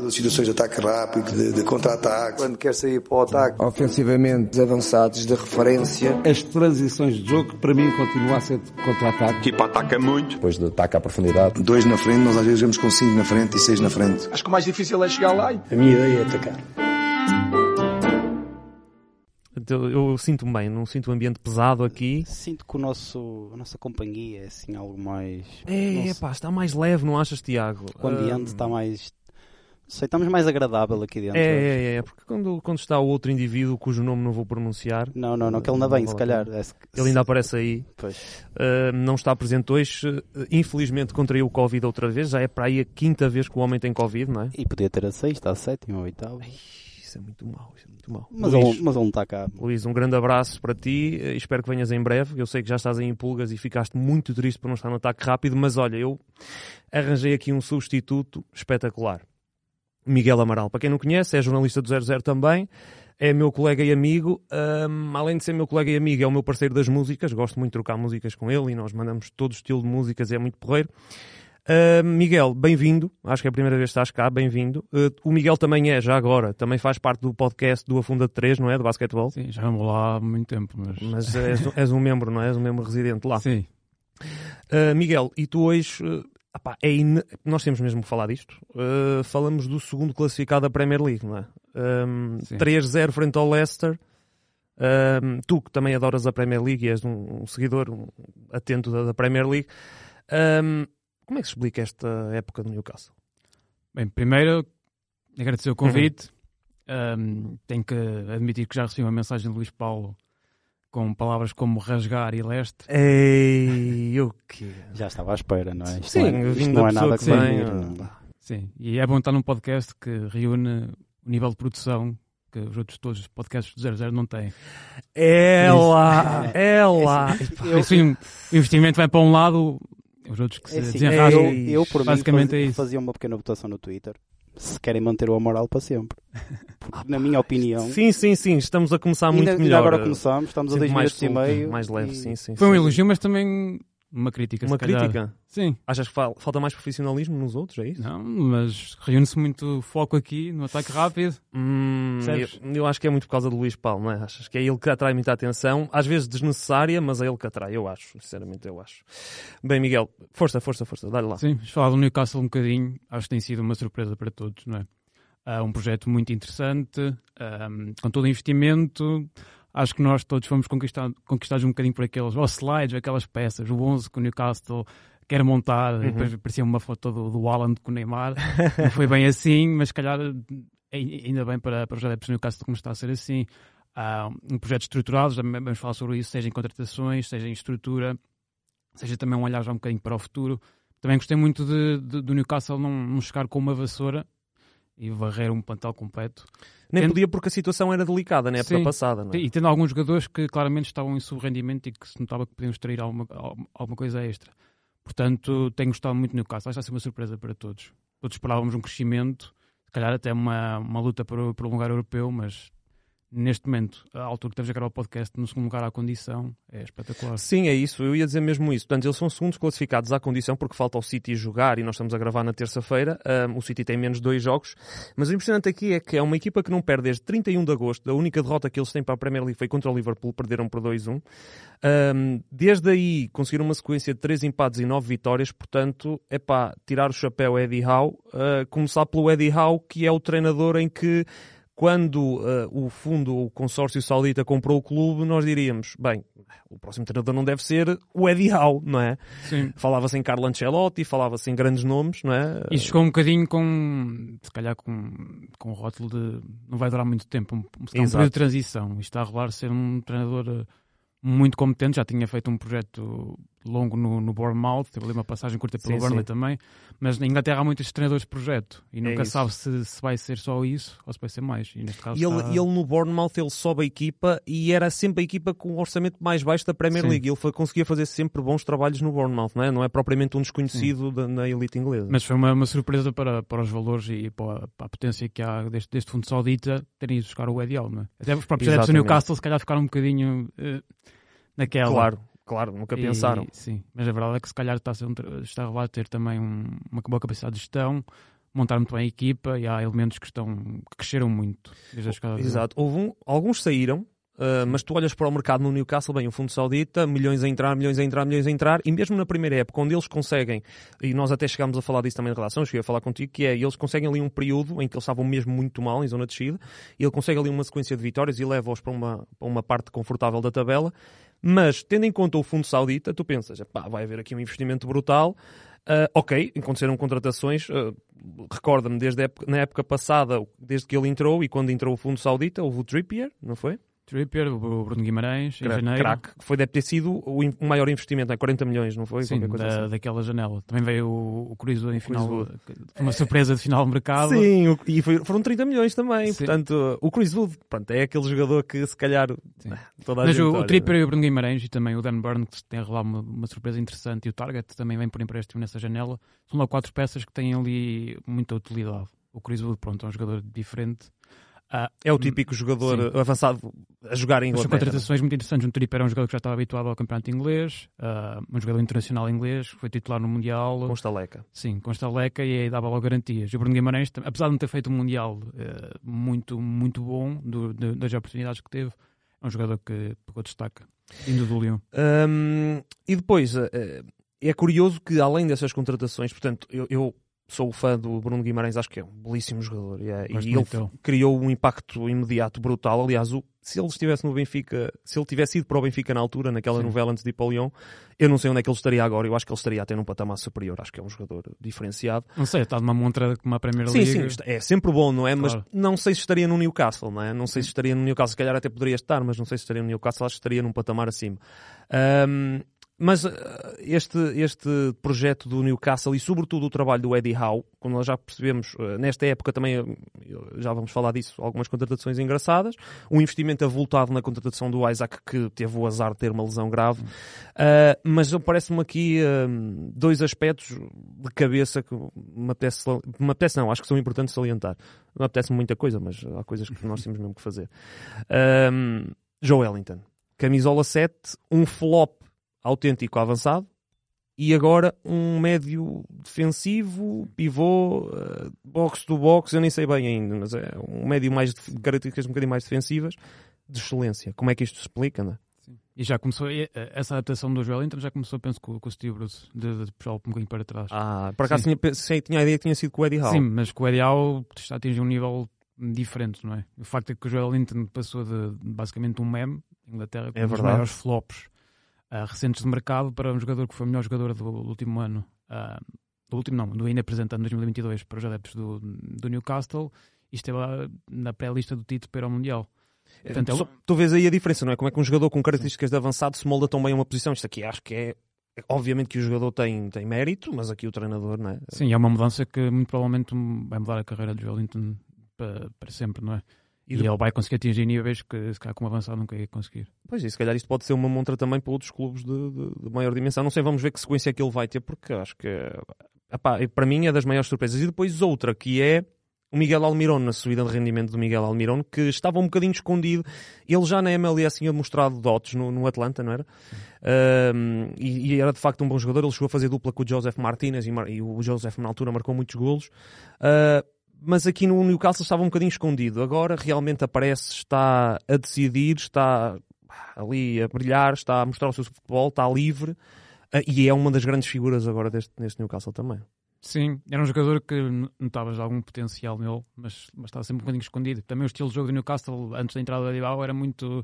das situações de ataque rápido, de, de contra-ataque. Quando quer sair para o ataque. Ofensivamente avançados de referência. As transições de jogo, para mim, continua a ser de contra-ataque. A equipa ataca muito. Depois do ataque à profundidade. Dois na frente, nós às vezes vemos com cinco na frente e seis na frente. Acho que o mais difícil é chegar lá. A minha ideia é atacar. Eu, eu sinto-me bem, não sinto um ambiente pesado aqui. Sinto que o nosso, a nossa companhia é assim algo mais. É, nosso... pá, está mais leve, não achas, Tiago? O ambiente está mais. Sei, estamos mais agradável aqui dentro. É, é, é, porque quando, quando está o outro indivíduo cujo nome não vou pronunciar. Não, não, não, que ele ainda vem, se calhar. É, ele ainda aparece aí. Pois. Uh, não está presente hoje. Uh, infelizmente contraiu o Covid outra vez. Já é para aí a quinta vez que o homem tem Covid, não é? E podia ter a sexta, a sétima, a oitava. Isso é muito mau, isso é muito mau. Mas, Luís, ele, mas ele não está cá. Luís, um grande abraço para ti. Espero que venhas em breve. Eu sei que já estás em pulgas e ficaste muito triste por não estar no ataque rápido, mas olha, eu arranjei aqui um substituto espetacular. Miguel Amaral. Para quem não conhece, é jornalista do 00 também, é meu colega e amigo. Um, além de ser meu colega e amigo, é o meu parceiro das músicas. Gosto muito de trocar músicas com ele e nós mandamos todo estilo de músicas, é muito porreiro. Uh, Miguel, bem-vindo. Acho que é a primeira vez que estás cá, bem-vindo. Uh, o Miguel também é, já agora, também faz parte do podcast do Afunda de 3, não é? Do basquetebol. Sim, já vamos lá há muito tempo. Mas, mas és, és, um membro, não é? És um membro residente lá. Sim. Uh, Miguel, e tu hoje Epá, é in... Nós temos mesmo que falar disto. Uh, falamos do segundo classificado da Premier League, não é? Um, 3-0 frente ao Leicester. Um, tu que também adoras a Premier League e és um, um seguidor um, atento da, da, Premier League, como é que se explica esta época do Newcastle? Bem, primeiro agradecer o convite. Uhum. tenho que admitir que já recebi uma mensagem de Luís Paulo com palavras como rasgar e leste. Ei, o quê? Já estava à espera, não é? Isto Sim, não é, isto não é nada que, vem. Sim, e é bom estar num podcast que reúne o nível de produção que os outros todos os podcasts do 00 não têm. É lá, é lá. Assim, o investimento vai para um lado, os outros que se é assim, desenrascam. Eu, eu, por basicamente mim, fazia, é isso. fazia uma pequena votação no Twitter se querem manter o moral para sempre. na minha opinião. Sim, sim, sim, estamos a começar muito ainda, melhor. Ainda agora começamos, estamos a dois minutos e meio. Mais leve, e... sim, sim. Foi sim, um elogio, mas também uma crítica. Uma crítica? Sim. Achas que falta mais profissionalismo nos outros, é isso? Não, mas reúne-se muito foco aqui no ataque rápido. Hum, eu, eu, acho que é muito por causa do Luís Paulo, não é? Achas que é ele que atrai muita atenção, às vezes desnecessária, mas é ele que atrai, eu acho, sinceramente eu acho. Bem, Miguel, força, força, força, dá-lhe lá. Sim, vamos falar do Newcastle um bocadinho, acho que tem sido uma surpresa para todos, não é? Uh, um projeto muito interessante, um, com todo o investimento. Acho que nós todos fomos conquistado, conquistados um bocadinho por aqueles slides, aquelas peças, o 11 que o Newcastle quer montar, uhum. e depois parecia uma foto do, do Alan com o Neymar. Não foi bem assim, mas se calhar ainda bem para, para os adeptos do Newcastle como está a ser assim. Uh, um projeto estruturado, já vamos falar sobre isso, seja em contratações, seja em estrutura, seja também um olhar já um bocadinho para o futuro. Também gostei muito de, de, do Newcastle não, não chegar com uma vassoura e varrer um plantel completo. Nem tendo... podia porque a situação era delicada na época Sim. passada. É? E tendo alguns jogadores que claramente estavam em subrendimento e que se notava que podiam extrair alguma, alguma coisa extra. Portanto, tenho gostado muito do Newcastle. Acho que vai ser uma surpresa para todos. Todos esperávamos um crescimento, se calhar até uma, uma luta por, por um lugar europeu, mas neste momento, a altura que estamos a gravar o podcast, no segundo lugar à condição, é espetacular. Sim, é isso. Eu ia dizer mesmo isso. Portanto, eles são segundos classificados à condição porque falta o City jogar e nós estamos a gravar na terça-feira. Um, o City tem menos dois jogos. Mas o impressionante aqui é que é uma equipa que não perde desde 31 de agosto. A única derrota que eles têm para a Premier League foi contra o Liverpool, perderam por 2-1. Um, desde aí conseguiram uma sequência de 3 empates e 9 vitórias. Portanto, é pá, tirar o chapéu Eddie Howe. Uh, começar pelo Eddie Howe, que é o treinador em que quando uh, o fundo, o consórcio saudita comprou o clube, nós diríamos, bem, o próximo treinador não deve ser o Eddie Howe, não é? Falava-se em Carlo Ancelotti, falava-se em grandes nomes, não é? E chegou um bocadinho com, se calhar com, com o rótulo de não vai durar muito tempo, um, um período de transição. Isto está a revelar ser um treinador eh, muito competente, já tinha feito um projeto longo no, no Bournemouth, teve ali uma passagem curta pelo sim, Burnley sim. também, mas na Inglaterra há muitos treinadores de projeto e é nunca é sabe se, se, vai ser só isso ou se vai ser mais. E, neste caso e ele, está... ele no Bournemouth ele sobe a equipa e era sempre a equipa com o orçamento mais baixo da Premier sim. League. Ele foi, conseguia fazer sempre bons trabalhos no Bournemouth, não é? Não é propriamente um desconhecido da, na elite inglesa. Mas foi uma, uma surpresa para, para os valores e para, para a potência que há deste, deste fundo saudita terem ido buscar o Eddie é? Até os próprios adeptos do Newcastle se calhar ficaram um bocadinho... Uh, naquela. Claro, claro, nunca e, pensaram. Sim, mas a verdade é que se calhar está a, ser um, está a ter também um, uma boa capacidade de gestão, montar muito bem a equipa e há elementos que estão que cresceram muito desde a. Exato. Houve um- alguns saíram, uh, mas tu olhas para o mercado no Newcastle, bem, o Fundo Saudita, milhões a entrar, milhões a entrar, milhões a entrar, e mesmo na primeira época, onde eles conseguem, e nós até chegámos a falar disso também na relação, cheguei a falar contigo, que é, eles conseguem ali um período em que eles estavam mesmo muito mal, em zona de descida, e ele consegue ali uma sequência de vitórias e leva-os para uma, para uma parte confortável da tabela, mas tendo em conta o Fundo Saudita, tu pensas, pá, vai haver aqui um investimento brutal, Uh, ok, aconteceram contratações. Uh, Recorda-me, desde época, na época passada, desde que ele entrou e quando entrou o Fundo Saudita, houve o Trippier, não foi? Trippier, o Bruno Guimarães, em janeiro. Crack, que foi, deve ter sido o, o maior investimento, é 40 milhões, não foi? Sim, da, assim. daquela janela. Também veio o, o Cruisewood em final, foi uma surpresa de final de mercado. Sim, o- e foi- foram 30 milhões também. Sim. Portanto, o Chris Wood pronto, é aquele jogador que se calhar Sim. toda a Mas gente o, olha, o Tripper e o Bruno Guimarães e também o Dan Burn, que tem a revelar uma, uma surpresa interessante, e o Target também vem por empréstimo nessa janela. São lá quatro peças que têm ali muita utilidade. O Chris Wood, pronto, é um jogador diferente. Ah, É o típico jogador Sim. avançado a jogar em mas são Inglaterra. contratações muito interessantes. O Tripper é um jogador que já estava habituado ao campeonato inglês, ah, um jogador internacional inglês, foi titular no Mundial. Com estaleca. Sim, com estaleca e aí dava logo garantias. E o Bruno Guimarães, apesar de não ter feito um Mundial eh, muito, muito bom, do- de- das oportunidades que teve, é um jogador que pegou destaque, vindo do Lyon. Hum, e depois, eh, é curioso que além dessas contratações, portanto, eu, eu sou fã do Bruno Guimarães, acho que é um belíssimo jogador. E, é- e ele dele. criou um impacto imediato brutal. Aliás, o- se ele estivesse no Benfica, se ele tivesse ido para o Benfica na altura, naquela Sim. novela antes de ir para o Lyon, eu não sei onde é que ele estaria agora. Eu acho que ele estaria até num patamar superior. Acho que é um jogador diferenciado. Não sei, está numa montra como a Premier Sim, League. sim, isto é sempre bom, não é? Mas Claro. não sei se estaria no Newcastle, não é? Não sei se estaria no Newcastle, se calhar até poderia estar, mas não sei se estaria no Newcastle, acho que estaria num patamar acima. Ahm, mas ah, este, este projeto do Newcastle e sobretudo o trabalho do Eddie Howe, como nós já percebemos, ah, nesta época também, ah, já vamos falar disso, algumas contratações engraçadas, um investimento avultado na contratação do Isaac, que teve o azar de ter uma lesão grave, Uh, mas parece-me aqui um, dois aspectos de cabeça que me apetece, me apetece não, acho que são importantes salientar. Não apetece muita coisa, mas há coisas que nós temos mesmo que fazer. Um, Joe Wellington, camisola 7, um flop autêntico avançado e agora um médio defensivo, pivô, uh, box to box, eu nem sei bem ainda, mas é um médio mais de características um bocadinho mais defensivas, de excelência. Como é que isto se explica, não é? E já começou, eh, essa adaptação do Joelinton já começou, penso, com, com o Steve Bruce, de, de puxá-lo um bocadinho para trás. Ah, por acaso Sim. tinha, pensei, tinha a ideia que tinha sido com o Eddie Howe. Sim, mas com o Eddie Howe está a atingir um nível diferente, não é? O facto é que o Joel Linton passou de basicamente um meme, em Inglaterra, com É um dos maiores flops ah, recentes de mercado para um jogador que foi o melhor jogador do, do último ano. ah, do último não, do ainda apresentando 2022 para os adeptos do, do Newcastle e esteve lá na pré-lista do Tito para o Mundial. Portanto, Só- ele- Tu vês aí a diferença, não é? Como é que um jogador com características de avançado se molda tão bem a uma posição? Isto aqui acho que é. Obviamente que o jogador tem, tem mérito, mas aqui o treinador, não é? Sim, é uma mudança que muito provavelmente vai mudar a carreira de Joel Linton para, para sempre, não é? E E, ele vai conseguir atingir níveis que se calhar como avançado nunca ia conseguir. Pois, e se calhar isto pode ser uma montra também para outros clubes de, de- de maior dimensão. Não sei, vamos ver que sequência é que ele vai ter, porque acho que, para mim, é das maiores surpresas. E depois outra, que é o Miguel Almirón, na subida de rendimento do Miguel Almirón, que estava um bocadinho escondido. Ele já na MLS tinha mostrado dotes no, no Atlanta, não era? Ahm, e, e era de facto um bom jogador. Ele chegou a fazer dupla com o Joseph Martinez e, e o Joseph, na altura, marcou muitos golos. Ah, mas aqui no Newcastle estava um bocadinho escondido. Agora realmente aparece, está a decidir, está ali a brilhar, está a mostrar o seu futebol, está livre ah, e é uma das grandes figuras agora deste, neste Newcastle também. Sim, era um jogador que n- notavas algum potencial nele, mas, mas estava sempre um bocadinho escondido. Também o estilo de jogo do Newcastle, antes da entrada do Adibal, era muito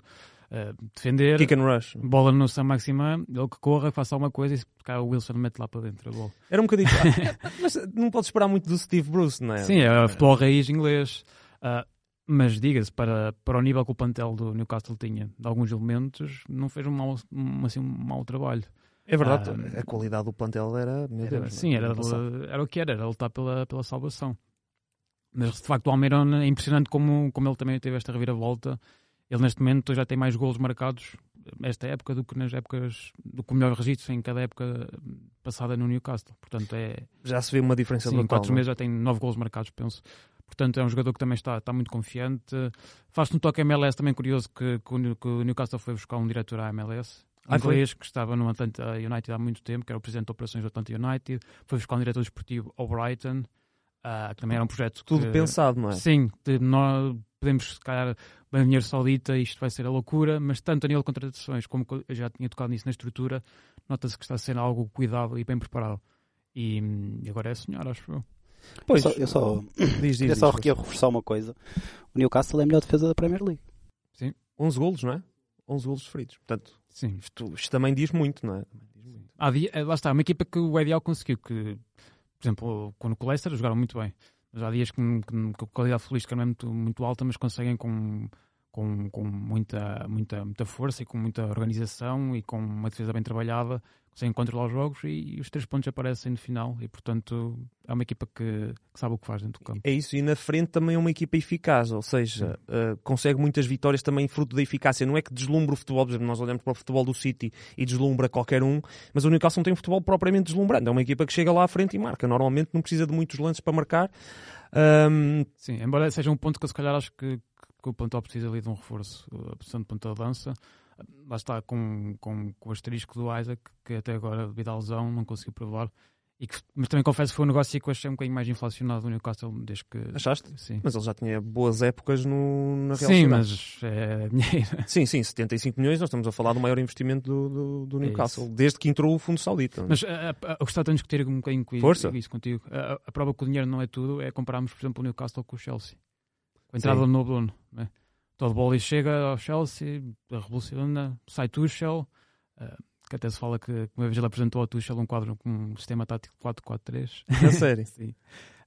eh, defender, Kick and rush. bola no San Maximã, ele que corra, faça alguma coisa e se cá o Wilson mete lá para dentro a bola. Era um bocadinho. Mas não podes esperar muito do Steve Bruce, não é? Sim, é futebol raiz inglês. Ah, mas diga-se, para, para o nível que o plantel do Newcastle tinha, de alguns elementos, não fez um mau, um, assim, um mau trabalho. É verdade, Ah, a qualidade do plantel era. Meu Era- Deus, sim, era, era o que era, era lutar pela, pela salvação. Mas de facto o Almiron é impressionante como, como ele também teve esta reviravolta. Ele neste momento já tem mais golos marcados nesta época do que nas épocas do que o melhor registro em cada época passada no Newcastle. Portanto, é Já se vê uma diferença sim, em brutal. quatro não é? meses já tem nove golos marcados, penso. Portanto, é um jogador que também está, está muito confiante. Faz-se um toque MLS também curioso que, que o Newcastle foi buscar um diretor à MLS. Ah, foi? inglês que estava no Atlanta United há muito tempo, que era o presidente de operações do Atlanta United, foi buscar um diretor desportivo ao Brighton. Uh, também era um projeto Tudo que, pensado, não é? Sim, de, nós podemos, se calhar, bem dinheiro saudita, isto vai ser a loucura, mas tanto a nível de contratações como eu já tinha tocado nisso na estrutura, nota-se que está a ser algo cuidado e bem preparado. E, e agora é sonhar, acho eu. Pois, eu só, eu só, diz, diz, só diz, aqui reforçar uma coisa: o Newcastle é a melhor defesa da Premier League. Sim. 11 golos, não é? 11 golos sofridos. Portanto, Sim. Isto, isto, também diz muito, não é? Há dia, lá está, uma equipa que o Ideal conseguiu, que, por exemplo, quando o Leicester jogaram muito bem. Mas há dias que, que, que a qualidade futbolística não é muito, muito alta, mas conseguem com, com, com muita, muita, muita força e com muita organização e com uma defesa bem trabalhada, conseguem controlar os jogos e, e os três pontos aparecem no final e, portanto, é uma equipa que, que, sabe o que faz dentro do campo. É isso, e na frente também é uma equipa eficaz, ou seja, uh, consegue muitas vitórias também fruto da eficácia. Não é que deslumbra o futebol, por exemplo, nós olhamos para o futebol do City e deslumbra qualquer um, mas o Newcastle não tem um futebol propriamente deslumbrante. É uma equipa que chega lá à frente e marca. Normalmente não precisa de muitos lances para marcar. Um... Sim, embora seja um ponto que eu se calhar acho que, que o Pontal precisa ali de um reforço, a posição de ponta de dança. Lá está com, com, com o asterisco do Isaac, que até agora, devido à lesão, não conseguiu provar. E que, mas também confesso que foi um negócio que eu achei um bocadinho mais inflacionado do Newcastle desde que. Achaste? Sim. Mas ele já tinha boas épocas no, na Real Sim, mas é dinheiro. Sim, sim, 75 milhões, nós estamos a falar do maior investimento do, do, do Newcastle, é desde que entrou o Fundo Saudita. Mas a, a, eu gostava de discutir um bocadinho com Força. isso contigo. A, a, prova que o dinheiro não é tudo é compararmos, por exemplo, o Newcastle com o Chelsea. Com a entrada sim. do novo dono. Né? Todo bola chega ao Chelsea, revoluciona, sai Tuchel. Uh, que até se fala que uma vez ele apresentou ao Tuchel um quadro com um sistema tático 4-4-3. É sério? sim.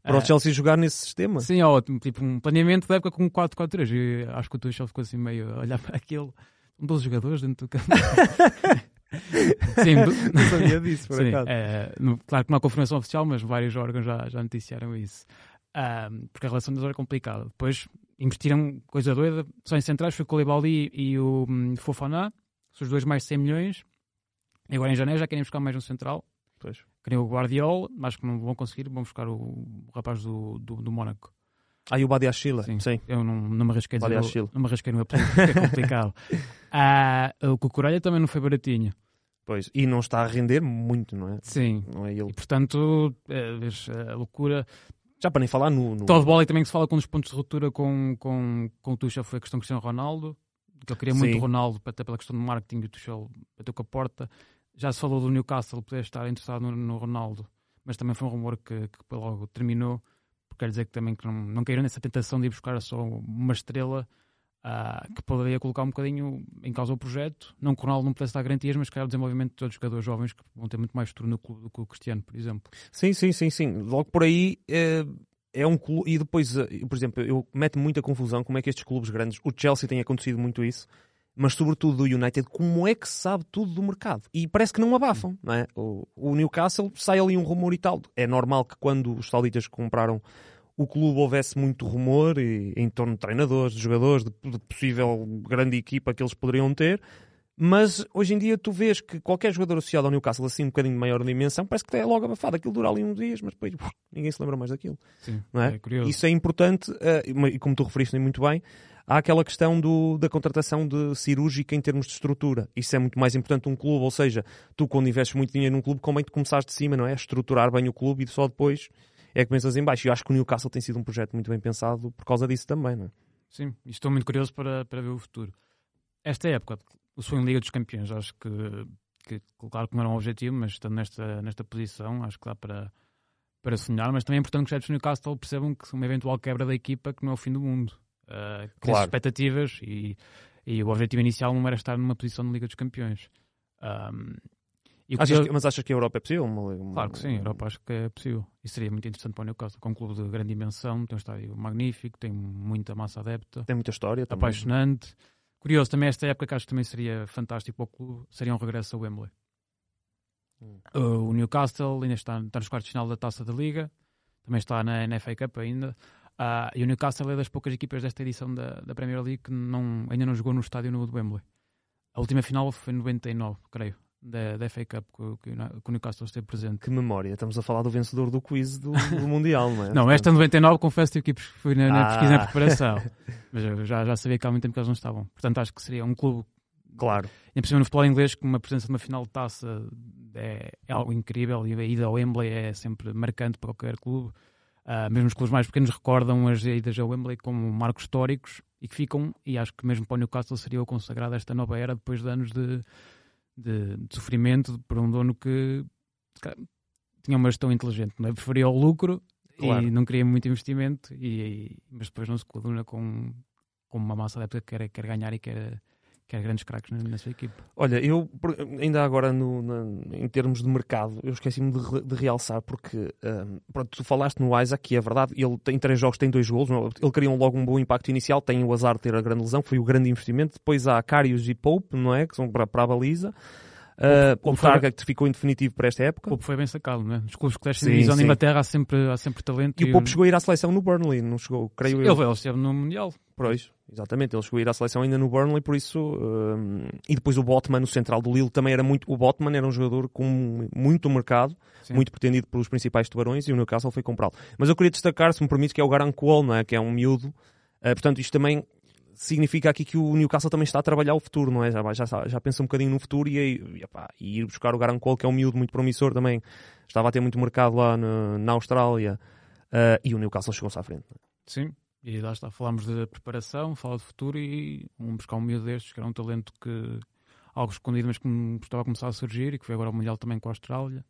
Para o Chelsea jogar nesse sistema? Sim, ó, tipo um planeamento da época com 4-4-3. E acho que o Tuchel ficou assim meio a olhar para aquele. Um dos jogadores dentro do campo. Sim, não sabia disso, por sim, acaso. É, no, claro que não há confirmação oficial, mas vários órgãos já, já noticiaram isso. Um, porque a relação deles era complicada. Depois investiram coisa doida, só em centrais foi o Koulibaly e o um, Fofana, são os dois mais de 100 milhões. E agora em janeiro já querem buscar mais um central. Pois. Querem o Guardiola, mas que não vão conseguir, vão buscar o, o rapaz do, do, do Mónaco. Ah, e o Badiachila. Sim. Sim. Eu não, não me arrisquei dizer, não me arrisquei no apelido, porque é complicado. ah, o Cucurella também não foi baratinho. Pois, e não está a render muito, não é? Sim. Não é ele. E portanto, é, vês, a loucura. Já para nem falar no. no... Todo bola e também que se fala com um dos pontos de ruptura com, com, com o Tuchel foi a questão Cristiano Ronaldo. Que eu queria muito o Ronaldo, até pela questão do marketing, e o Tuchel bateu com a porta. Já se falou do Newcastle poder estar interessado no, no Ronaldo, mas também foi um rumor que, que logo terminou. Porque quer dizer que também que não, não caíram nessa tentação de ir buscar só uma estrela uh, que poderia colocar um bocadinho em causa o projeto. Não que o Ronaldo não pudesse dar garantias, mas que o desenvolvimento de outros jogadores jovens que vão ter muito mais futuro no clube do que o Cristiano, por exemplo. Sim, sim, sim, sim. Logo por aí é, é um clube. E depois, eh, por exemplo, eu mete muita confusão como é que estes clubes grandes, o Chelsea tem acontecido muito isso, mas sobretudo do United, como é que sabe tudo do mercado? E parece que não abafam, não é? O, o Newcastle sai ali um rumor e tal. É normal que quando os sauditas compraram o clube houvesse muito rumor e, em torno de treinadores, de jogadores, de, de, possível grande equipa que eles poderiam ter. Mas hoje em dia tu vês que qualquer jogador associado ao Newcastle, assim um bocadinho de maior dimensão, parece que é logo abafado. Aquilo dura ali uns dias, mas depois uf, ninguém se lembra mais daquilo. Sim, não é? é. Isso é importante, uh, e como tu referiste muito bem, há aquela questão do, da contratação de cirúrgica em termos de estrutura. Isso é muito mais importante um clube, ou seja, tu quando investes muito dinheiro num clube, convém te começares de cima, não é? Estruturar bem o clube e só depois é que começas em baixo. E eu acho que o Newcastle tem sido um projeto muito bem pensado por causa disso também, não é? Sim, e estou muito curioso para, para ver o futuro. Esta época, o sonho Liga dos Campeões, acho que, que claro que não era um objetivo, mas estando nesta, nesta posição, acho que dá para, para sonhar. Mas também é importante que os adeptos do Newcastle percebam que uma eventual quebra da equipa que não é o fim do mundo. Uh, claro. expectativas e, e, o objetivo inicial não era estar numa posição de Liga dos Campeões. Um, achas que, mas achas que a Europa é possível? Uma, uma... Claro que sim, a Europa acho que é possível. E seria muito interessante para o Newcastle, com um clube de grande dimensão, tem um estádio magnífico, tem muita massa adepta. Tem muita história também. Apaixonante. Curioso, também esta época que acho que também seria fantástico para o clube, seria um regresso a Wembley. Hum. o Newcastle ainda está, está nos quartos de final da Taça da Liga, também está na, na FA Cup ainda. Uh, e o Newcastle é das poucas equipas desta edição da, da Premier League que não, ainda não jogou no estádio novo do Wembley. A última final foi em 99, creio, da, da FA Cup que, que, que o Newcastle esteve presente. Que memória, estamos a falar do vencedor do quiz do, do Mundial, não é? não, esta 99 confesso que fui na, na ah. pesquisa na preparação, mas eu já, já sabia que há muito tempo que eles não estavam. Portanto, acho que seria um clube. Claro. E por no futebol inglês, com uma presença numa final de taça é, é algo incrível e a ida ao Wembley é sempre marcante para qualquer clube. Uh, mesmo os clubes mais pequenos recordam as idas a Wembley como marcos históricos e que ficam, e acho que mesmo para o Newcastle seria o consagrado esta nova era depois de anos de, de, de sofrimento por um dono que tinha uma gestão inteligente, não é? preferia o lucro claro. e não queria muito investimento, e, e, mas depois não se coaduna com, com uma massa de época que quer, quer ganhar e quer quer grandes craques na, na, sua equipe. Olha, eu ainda agora no, na, em termos de mercado, eu esqueci-me de, de, realçar porque um, pronto, tu falaste no Isaac e é verdade, ele tem três jogos, tem dois golos, ele criou logo um bom impacto inicial, tem o azar de ter a grande lesão, foi o grande investimento. Depois há Carius e Pope, não é? Que são para, para a baliza. Uh, o, o Target ficou em definitivo para esta época. O Pope foi bem sacado, não é? Os clubes que descem divisão na Inglaterra há sempre, há sempre talento. E, e o Pope chegou a ir à seleção no Burnley, não chegou, creio sim, eu. Ele, ele esteve no Mundial. Pois, exatamente, ele chegou a ir à seleção ainda no Burnley, por isso. Um, e depois o Botman, no central do Lille, também era muito. O Botman era um jogador com muito mercado, sim. muito pretendido pelos principais tubarões e o Newcastle foi comprá-lo. Mas eu queria destacar, se me permite, que é o Garancuol, não é? Que é um miúdo. Uh, portanto, isto também significa aqui que o Newcastle também está a trabalhar o futuro, não é? Já, já, já pensa um bocadinho no futuro e, e, epá, e ir buscar o Garancol, que é um miúdo muito promissor também. Estava a ter muito mercado lá na, na Austrália uh, e o Newcastle chegou-se à frente. É? Sim, e lá está, falámos de preparação, fala de futuro e vamos buscar um miúdo destes, que era um talento que algo escondido, mas que estava a começar a surgir e que foi agora o Mundial também com a Austrália.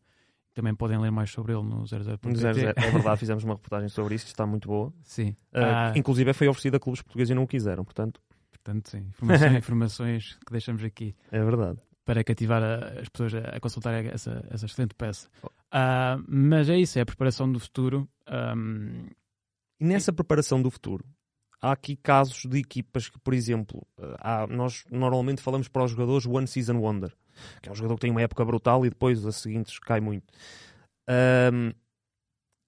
Também podem ler mais sobre ele no 00. No 00, é verdade, fizemos uma reportagem sobre isso, está muito boa. Sim. Uh, ah, inclusive foi oferecida a clubes portugueses e não o quiseram, portanto. Portanto, sim. Informações, informações que deixamos aqui. É verdade. Para cativar a, as pessoas a, a consultar essa, essa excelente peça. Uh, mas é isso, é a preparação do futuro. Um... E nessa preparação do futuro, há aqui casos de equipas que, por exemplo, há, nós normalmente falamos para os jogadores One Season Wonder que é um jogador que tem uma época brutal e depois as seguintes cai muito. Um,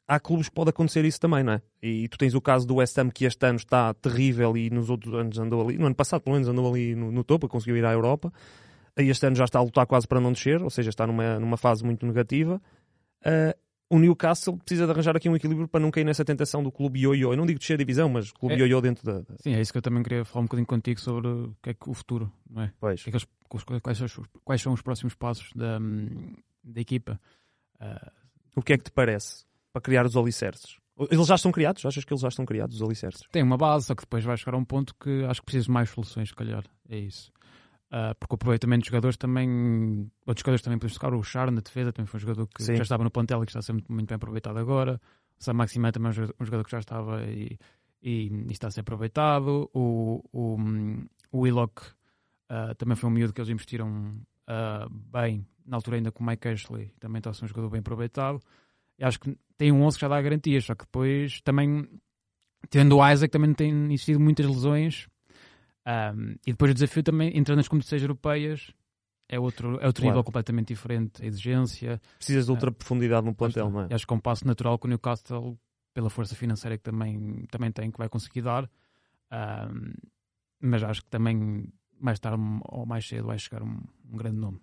há clubes que pode acontecer isso também, não é? E tu tens o caso do West Ham que este ano está terrível e nos outros anos andou ali, no ano passado pelo menos andou ali no, no topo, conseguiu ir à Europa. Este ano já está a lutar quase para não descer, ou seja, está numa, numa fase muito negativa. Uh, o Newcastle precisa de arranjar aqui um equilíbrio para não cair nessa tentação do clube ioiô. Eu não digo descer a divisão, mas clube é, ioiô dentro da, da, Sim, é isso que eu também queria falar um bocadinho contigo sobre o que é que o futuro, não é? Pois. Que é que eles, quais, são os, quais, são os, próximos passos da, da equipa? Uh, o que é que te parece para criar os alicerces? Eles já estão criados? Achas que eles já estão criados, os alicerces? Tem uma base, só que depois vai chegar a um ponto que acho que precisa de mais soluções, se calhar. É isso. Uh, porque o aproveitamento dos jogadores também. Outros jogadores também podemos tocar. O Char na defesa também foi um jogador que Sim. já estava no plantel e que está a ser muito, muito bem aproveitado agora. O Sam Maximé também é um jogador que já estava e, e, e está a ser aproveitado. O, o, o Willock uh, também foi um miúdo que eles investiram uh, bem, na altura ainda com o Mike Ashley, também está a ser um jogador bem aproveitado. E acho que tem um 11 que já dá garantias, só que depois também, tendo o Isaac, também tem existido muitas lesões um, e depois o desafio também, entrando nas competições europeias, é outro, é outro claro. nível completamente diferente. A exigência. Precisas de outra uh, profundidade no plantel, não é? Acho que é um passo natural que o Newcastle, pela força financeira que também, também tem, que vai conseguir dar. Um, mas acho que também, mais tarde ou mais cedo, vai chegar um, um grande nome.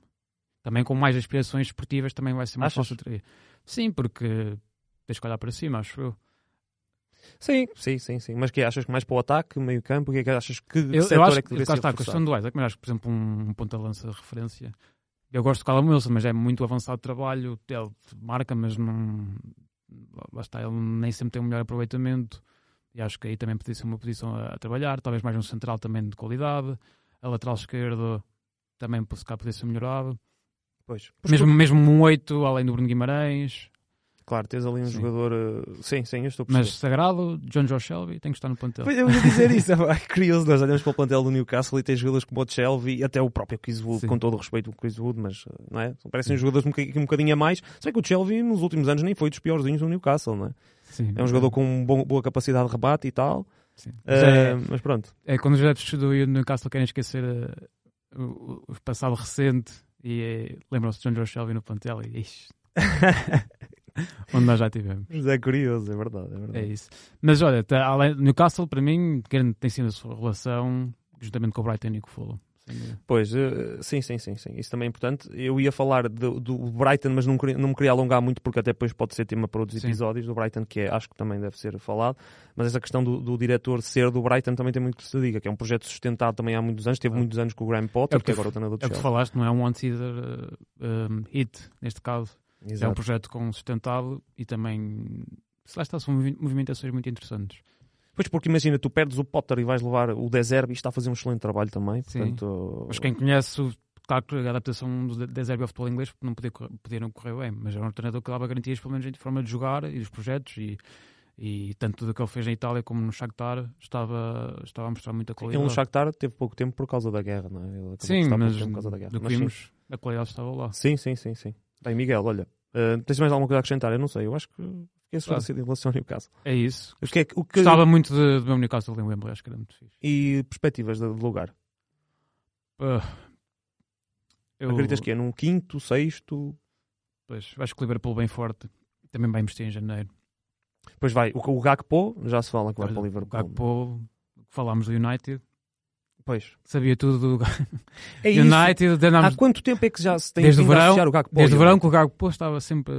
Também com mais aspirações esportivas, também vai ser mais Achas? fácil. Sim, porque tens que olhar para cima, acho eu. Sim, sim, sim, sim. Mas que achas que mais para o ataque, meio campo, o que é que achas que eu, setor eu acho é que deveria ser está, a questão do Isaac, mas acho que, por exemplo, um, um ponta-lança de referência. Eu gosto de Callum Wilson, mas é muito avançado de trabalho, ele marca, mas não... Lá está, ele nem sempre tem o melhor aproveitamento. E acho que aí também podia ser uma posição a, a trabalhar. Talvez mais um central também de qualidade. A lateral esquerdo também se cá podia ser melhorado. Pois. Mesmo, mesmo um 8, além do Bruno Guimarães. Claro, tens ali um sim. jogador. Uh... Sim, sim, eu estou a Mas sagrado, John Joe Shelby tem que estar no plantel. Pois eu ia dizer isso, é curioso. Nós olhamos para o plantel do Newcastle e tem jogadores como o Shelby e até o próprio Chris Wood, sim. com todo o respeito o Chris Wood, mas uh, não é? Parecem sim. jogadores um bocadinho, um bocadinho a mais. Sei que o Shelby nos últimos anos nem foi dos piorzinhos do Newcastle, não é? Sim, é um jogador com um bom, boa capacidade de rebate e tal. Sim. Uh, é, mas pronto. É quando os adeptos do Newcastle querem esquecer uh, o, o, passado recente e lembram-se de John Joe Shelby no plantel e ixi. onde nós já tivemos. Mas é curioso, é verdade, é verdade. É isso. Mas olha, tá, além, Newcastle, para mim, tem sido a sua relação juntamente com o Brighton e com o Fulham. Pois, uh, sim, sim, sim, sim. Isso também é importante. Eu ia falar do, do Brighton, mas não, não me queria alongar muito porque até depois pode ser tema para outros sim. episódios do Brighton, que é, acho que também deve ser falado. Mas essa questão do, do diretor ser do Brighton também tem muito que se diga, que é um projeto sustentado também há muitos anos, teve ah. muitos anos com o Graham Potter, é que, é agora o treinador do É o que falaste, não é um one-seater uh, um, hit, neste caso. Exato. É um projeto com sustentado e também lá está, são movi- movimentações muito interessantes. Pois porque imagina, tu perdes o Potter e vais levar o Deserbi e está a fazer um excelente trabalho também. Sim. Portanto, Mas quem conhece, o- claro que a adaptação do Deserve ao futebol inglês não podia, podia não correr bem, mas era um treinador que dava garantias, pelo menos, de forma de jogar e dos projetos e, e tanto do que ele fez na Itália como no Shakhtar estava, estava a mostrar muita ele qualidade. no Shakhtar teve pouco tempo por causa da guerra, não é? Ele Sim, mas por causa da guerra. do que Mas sim. vimos, a qualidade estava lá. Sim, sim, sim, sim. Bem, Miguel, olha, eh, tens mais alguma coisa a acrescentar? Eu não sei, eu acho que fiquei esclarecido em relação ao Newcastle. É isso. O que é, que- o que, Gostava muito de, do meu Newcastle em Wembley, acho que era muito fixe. E perspectivas de, de lugar? Ah, eu, Acreditas que é num quinto, sexto? Pois, acho que o Liverpool bem forte também vai investir em janeiro. Depois vai, o, o Gakpo, já se fala que vai para o O Liverpool. Gakpo, falámos do United, Pois. sabia tudo do É isso. United, Há quanto tempo é que já se tem Desde o verão- o Gakpo? desde o verão que o Gakpo estava sempre,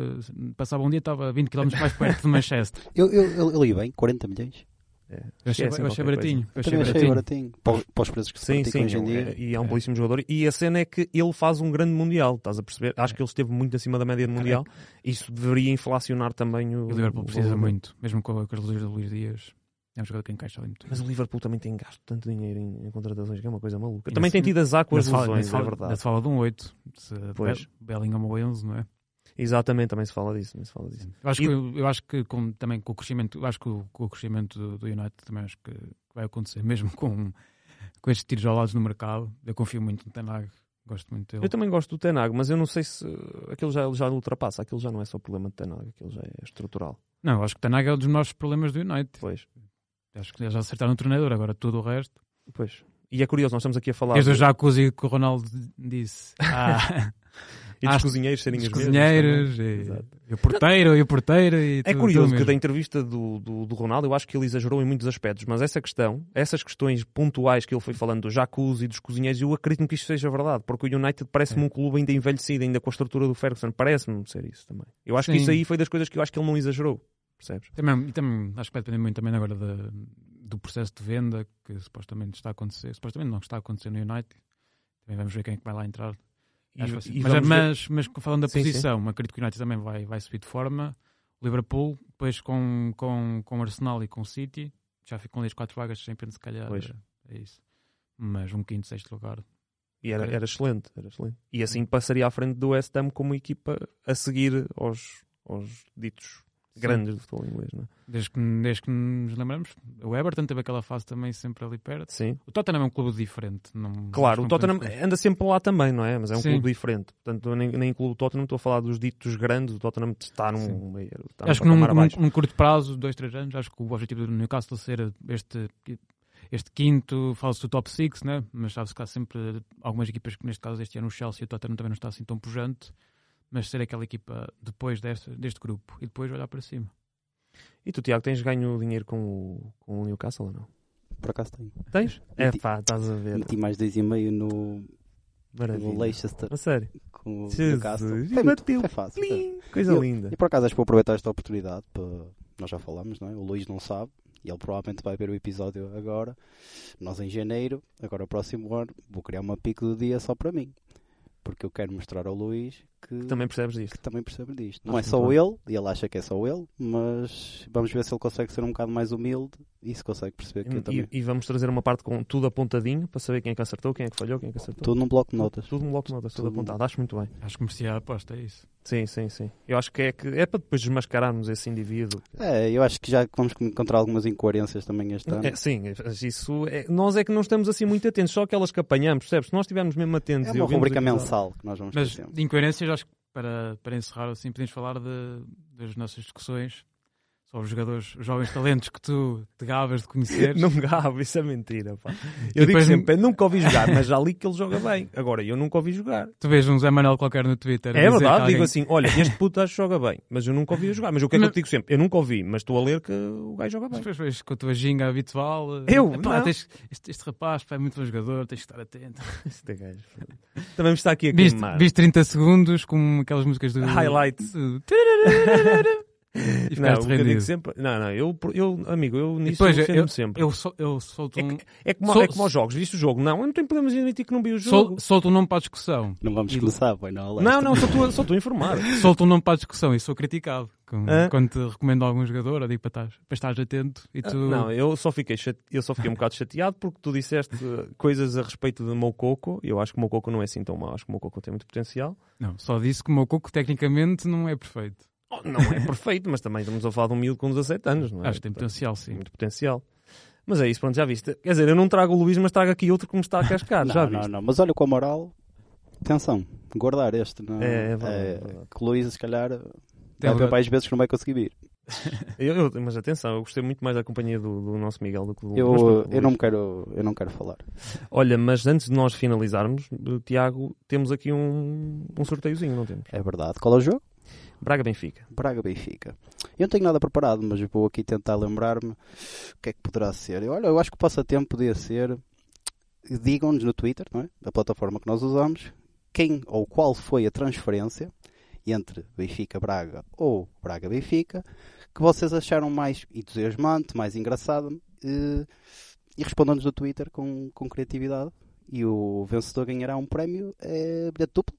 passava um dia estava 20 km mais perto de Manchester. Eu, eu, eu, eu li bem, 40 milhões. É, Eu achei, eu baratinho. Eu achei baratinho. baratinho. Para, os- para os preços que se Sim, sim, hoje em dia. é- e é um belíssimo jogador. E a cena é que ele faz um grande Mundial, estás a perceber? Acho que ele esteve muito acima da média do Mundial. Isso deveria inflacionar também o. O Liverpool o precisa valor. muito, mesmo com, com as lesões do Luís Dias. É um jogador que encaixa ali muito. Mas o Liverpool também tem gasto tanto dinheiro em, em contratações que é uma coisa maluca. E Também tem tido azar com as se fala- lesões, é fala- verdade. ainda se fala de um 8. Se Pois. Be- Bellingham ou Enzo, não é? Exatamente, também se fala disso. Também se fala disso. Eu acho E- que, eu acho que com, também com o crescimento, eu acho que o, com o crescimento do, do United também acho que vai acontecer, mesmo com, com estes tiros ao lado no mercado. Eu confio muito no Tenag, gosto muito dele. Eu também gosto do Tenag, mas eu não sei se aquilo já, já ultrapassa. Aquilo já não é só problema de Tenag, aquilo já é estrutural. Não, eu acho que o Tenag é um dos maiores problemas do United. Pois, Acho que eles já acertaram o treinador, agora tudo o resto. pois. E é curioso, nós estamos aqui a falar Desde o de- jacuzzi que o Ronaldo disse. Ah, e dos às- cozinheiros serem os mesmos cozinheiros, e, e o porteiro, e o porteiro. E É tudo- curioso tudo que da entrevista do, do, do Ronaldo eu acho que ele exagerou em muitos aspectos, mas essa questão, essas questões pontuais que ele foi falando do jacuzzi e dos cozinheiros, eu acredito que isto seja verdade, porque o United parece-me É. um clube ainda envelhecido, ainda com a estrutura do Ferguson, parece-me ser isso também. Eu acho que Sim. isso aí foi das coisas que eu acho que ele não exagerou, percebes? Também, e também acho que vai depender muito também agora da- do processo de venda que supostamente está a acontecer. Supostamente não, está a acontecer no United. Também vamos ver quem é que vai lá entrar. E, e mas, mas, mas falando da Sim, sim. posição, acredito que o United também vai, vai subir de forma. O Liverpool, depois com, com, com o Arsenal e com o City, já ficam ali as quatro vagas sempre se calhar. Pois. É isso. Mas um quinto, sexto lugar. E era, era excelente, era excelente. E assim passaria à frente do West Ham como equipa a seguir aos, aos ditos grandes do futebol inglês, não é? Desde que, desde que nos lembramos, o Everton teve aquela fase também sempre ali perto. Sim. O Tottenham é um clube diferente. Não, Claro, que o Tottenham podemos- anda sempre lá também, não é? Mas é um Sim. clube diferente. Portanto, nem, nem incluo o Tottenham, estou a falar dos ditos grandes. O Tottenham está num meio. Está acho que num, num, num curto prazo, dois, três anos, acho que o objetivo do Newcastle ser este, este quinto, fala-se do top 6, né? mas sabe-se que há sempre algumas equipas que, neste caso, este ano o Chelsea e o Tottenham também não está assim tão pujante, mas ser aquela equipa depois deste, deste grupo e depois olhar para cima. E tu, Tiago, tens ganho dinheiro com o, com o Newcastle ou não? Por acaso tenho. Tens? É Meti- pá, estás a ver. Meti mais 2,5 no, Maravilha. no Leicester A sério. com o Jesus. Newcastle. Foi, muito- foi fácil. Plim, Coisa Eu- linda. E por acaso acho que vou aproveitar esta oportunidade para. Nós já falamos, não é? O Luís não sabe e ele provavelmente vai ver o episódio agora. Nós em janeiro, agora o próximo ano, vou criar uma pico do dia só para mim. Porque eu quero mostrar ao Luís que, Também percebes disto. que também percebe disto. Não é só muito ele, e ele acha que é só ele, mas vamos ver se ele consegue ser um bocado mais humilde e se consegue perceber que eu também. E, e vamos trazer uma parte com tudo apontadinho para saber quem é que acertou, quem é que falhou, quem é que acertou. Tudo num bloco de notas. Tudo no bloco de notas, tudo Tudo. apontado. Acho muito bem. Acho que merecia a aposta, é isso. Sim, sim, sim. Eu acho que é, que é para depois desmascararmos esse indivíduo. É, eu acho que já vamos encontrar algumas incoerências também este ano. É, sim, mas isso é- nós é que não estamos assim muito atentos, só aquelas que apanhamos, percebes? Se nós estivermos mesmo atentos É e uma rubrica mensal que nós vamos Mas de incoerências, acho que para, para encerrar assim, podemos falar de, das nossas discussões sobre os jogadores, os jovens talentos que tu te gabas de conhecer. Não gabo, isso é mentira. Pá. E Eu digo depois- sempre, eu nunca ouvi jogar, mas já li que ele joga bem. Agora, eu nunca ouvi jogar. Tu vês um Zé Manuel qualquer no Twitter. É verdade, alguém- digo assim, olha, este puto acho que joga bem, mas eu nunca ouvi jogar. Mas o que é que eu Mas- te digo sempre? Eu nunca ouvi, mas estou a ler que o gajo joga bem. Depois vês com a tua ginga habitual. Eu? Epá, Não. tens- este, este rapaz pá, é muito bom jogador, tens que estar atento. Este gajo. Também me está aqui a Viste, queimar. viste 30 segundos com aquelas músicas do. Highlights. E Não, ficaste o que eu digo rendido. sempre. Não, não, eu, eu amigo, eu E nisso depois, eu sempre. eu, sol- eu solto É, um, que- é como, Sol- é como aos jogos, viste o jogo? Não, eu não tenho problemas em admitir que não vi o sol- jogo. solto um nome para a discussão. Não vamos E- começar, pois não. Não, não, só estou só informar. Solto um nome para a discussão e sou criticado. Com-? Quando te recomendo algum jogador, eu digo para estás, para estares atento e tu. Não, eu só fiquei, chate... eu só fiquei um bocado chateado porque tu disseste uh, coisas a respeito de Mococo. Eu acho que o Mococo não é assim tão mau. Acho que o Mococo tem muito potencial. Não, só disse que o meu coco tecnicamente não é perfeito. Oh, Não é perfeito, mas também estamos a falar de um miúdo com 17 anos, não é? Acho que tem potencial, sim. Muito potencial. Mas é isso, pronto, já viste. Quer dizer, eu não trago o Luís, mas trago aqui outro que me está a cascar, Não, já não, viste. não. Mas olha com a moral, atenção, guardar este. Não? É, é verdade, é verdade. que o Luís, se calhar, Deve- haver mais vezes que não vai conseguir vir. Eu- eu- mas atenção, eu gostei muito mais da companhia do, do nosso Miguel do que do Eu, pronto, eu, não quero, eu não quero falar. Olha, mas antes de nós finalizarmos, Tiago, temos aqui um, um sorteiozinho, não temos? É verdade. Qual é o jogo? Braga-Benfica. Braga-Benfica. Eu não tenho nada preparado, mas vou aqui tentar lembrar-me o que é que poderá ser. Eu, olha, eu acho que o passatempo podia ser. Digam-nos no Twitter, não é? a plataforma que nós usamos, quem ou qual foi a transferência entre Benfica-Braga ou Braga-Benfica que vocês acharam mais entusiasmante, mais engraçado eh, e respondam-nos no Twitter com, com criatividade. E o vencedor ganhará um prémio é bilhete duplo.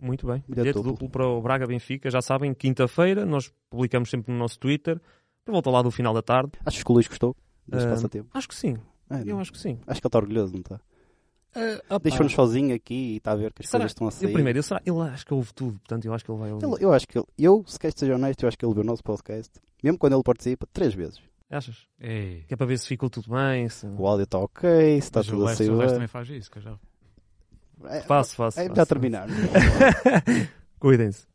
Muito bem. Bilhete Bilhete duplo. duplo para o Braga-Benfica. Já sabem, quinta-feira, nós publicamos sempre no nosso Twitter, por volta lá do final da tarde. Acho que o Luís gostou deste Ah, passatempo. Acho que sim. É, Eu acho que sim. Acho que ele está orgulhoso, não está? Ah, opá. Deixou-nos sozinho aqui e está a ver que as Será- coisas estão a sair. Eu primeiro, eu, será, ele acho que ouve tudo, portanto eu acho que ele vai ouvir. Ele- eu acho que ele, eu, se queres seja honesto, eu acho que ele viu o nosso podcast, mesmo quando ele participa, três vezes. Achas? Ei, Que é para ver se ficou tudo bem. Se... O áudio está ok, se está mas o tudo a sair o bem. também faz isso, que eu já. É, Faço, faço. é melhor terminar. Cuidem-se.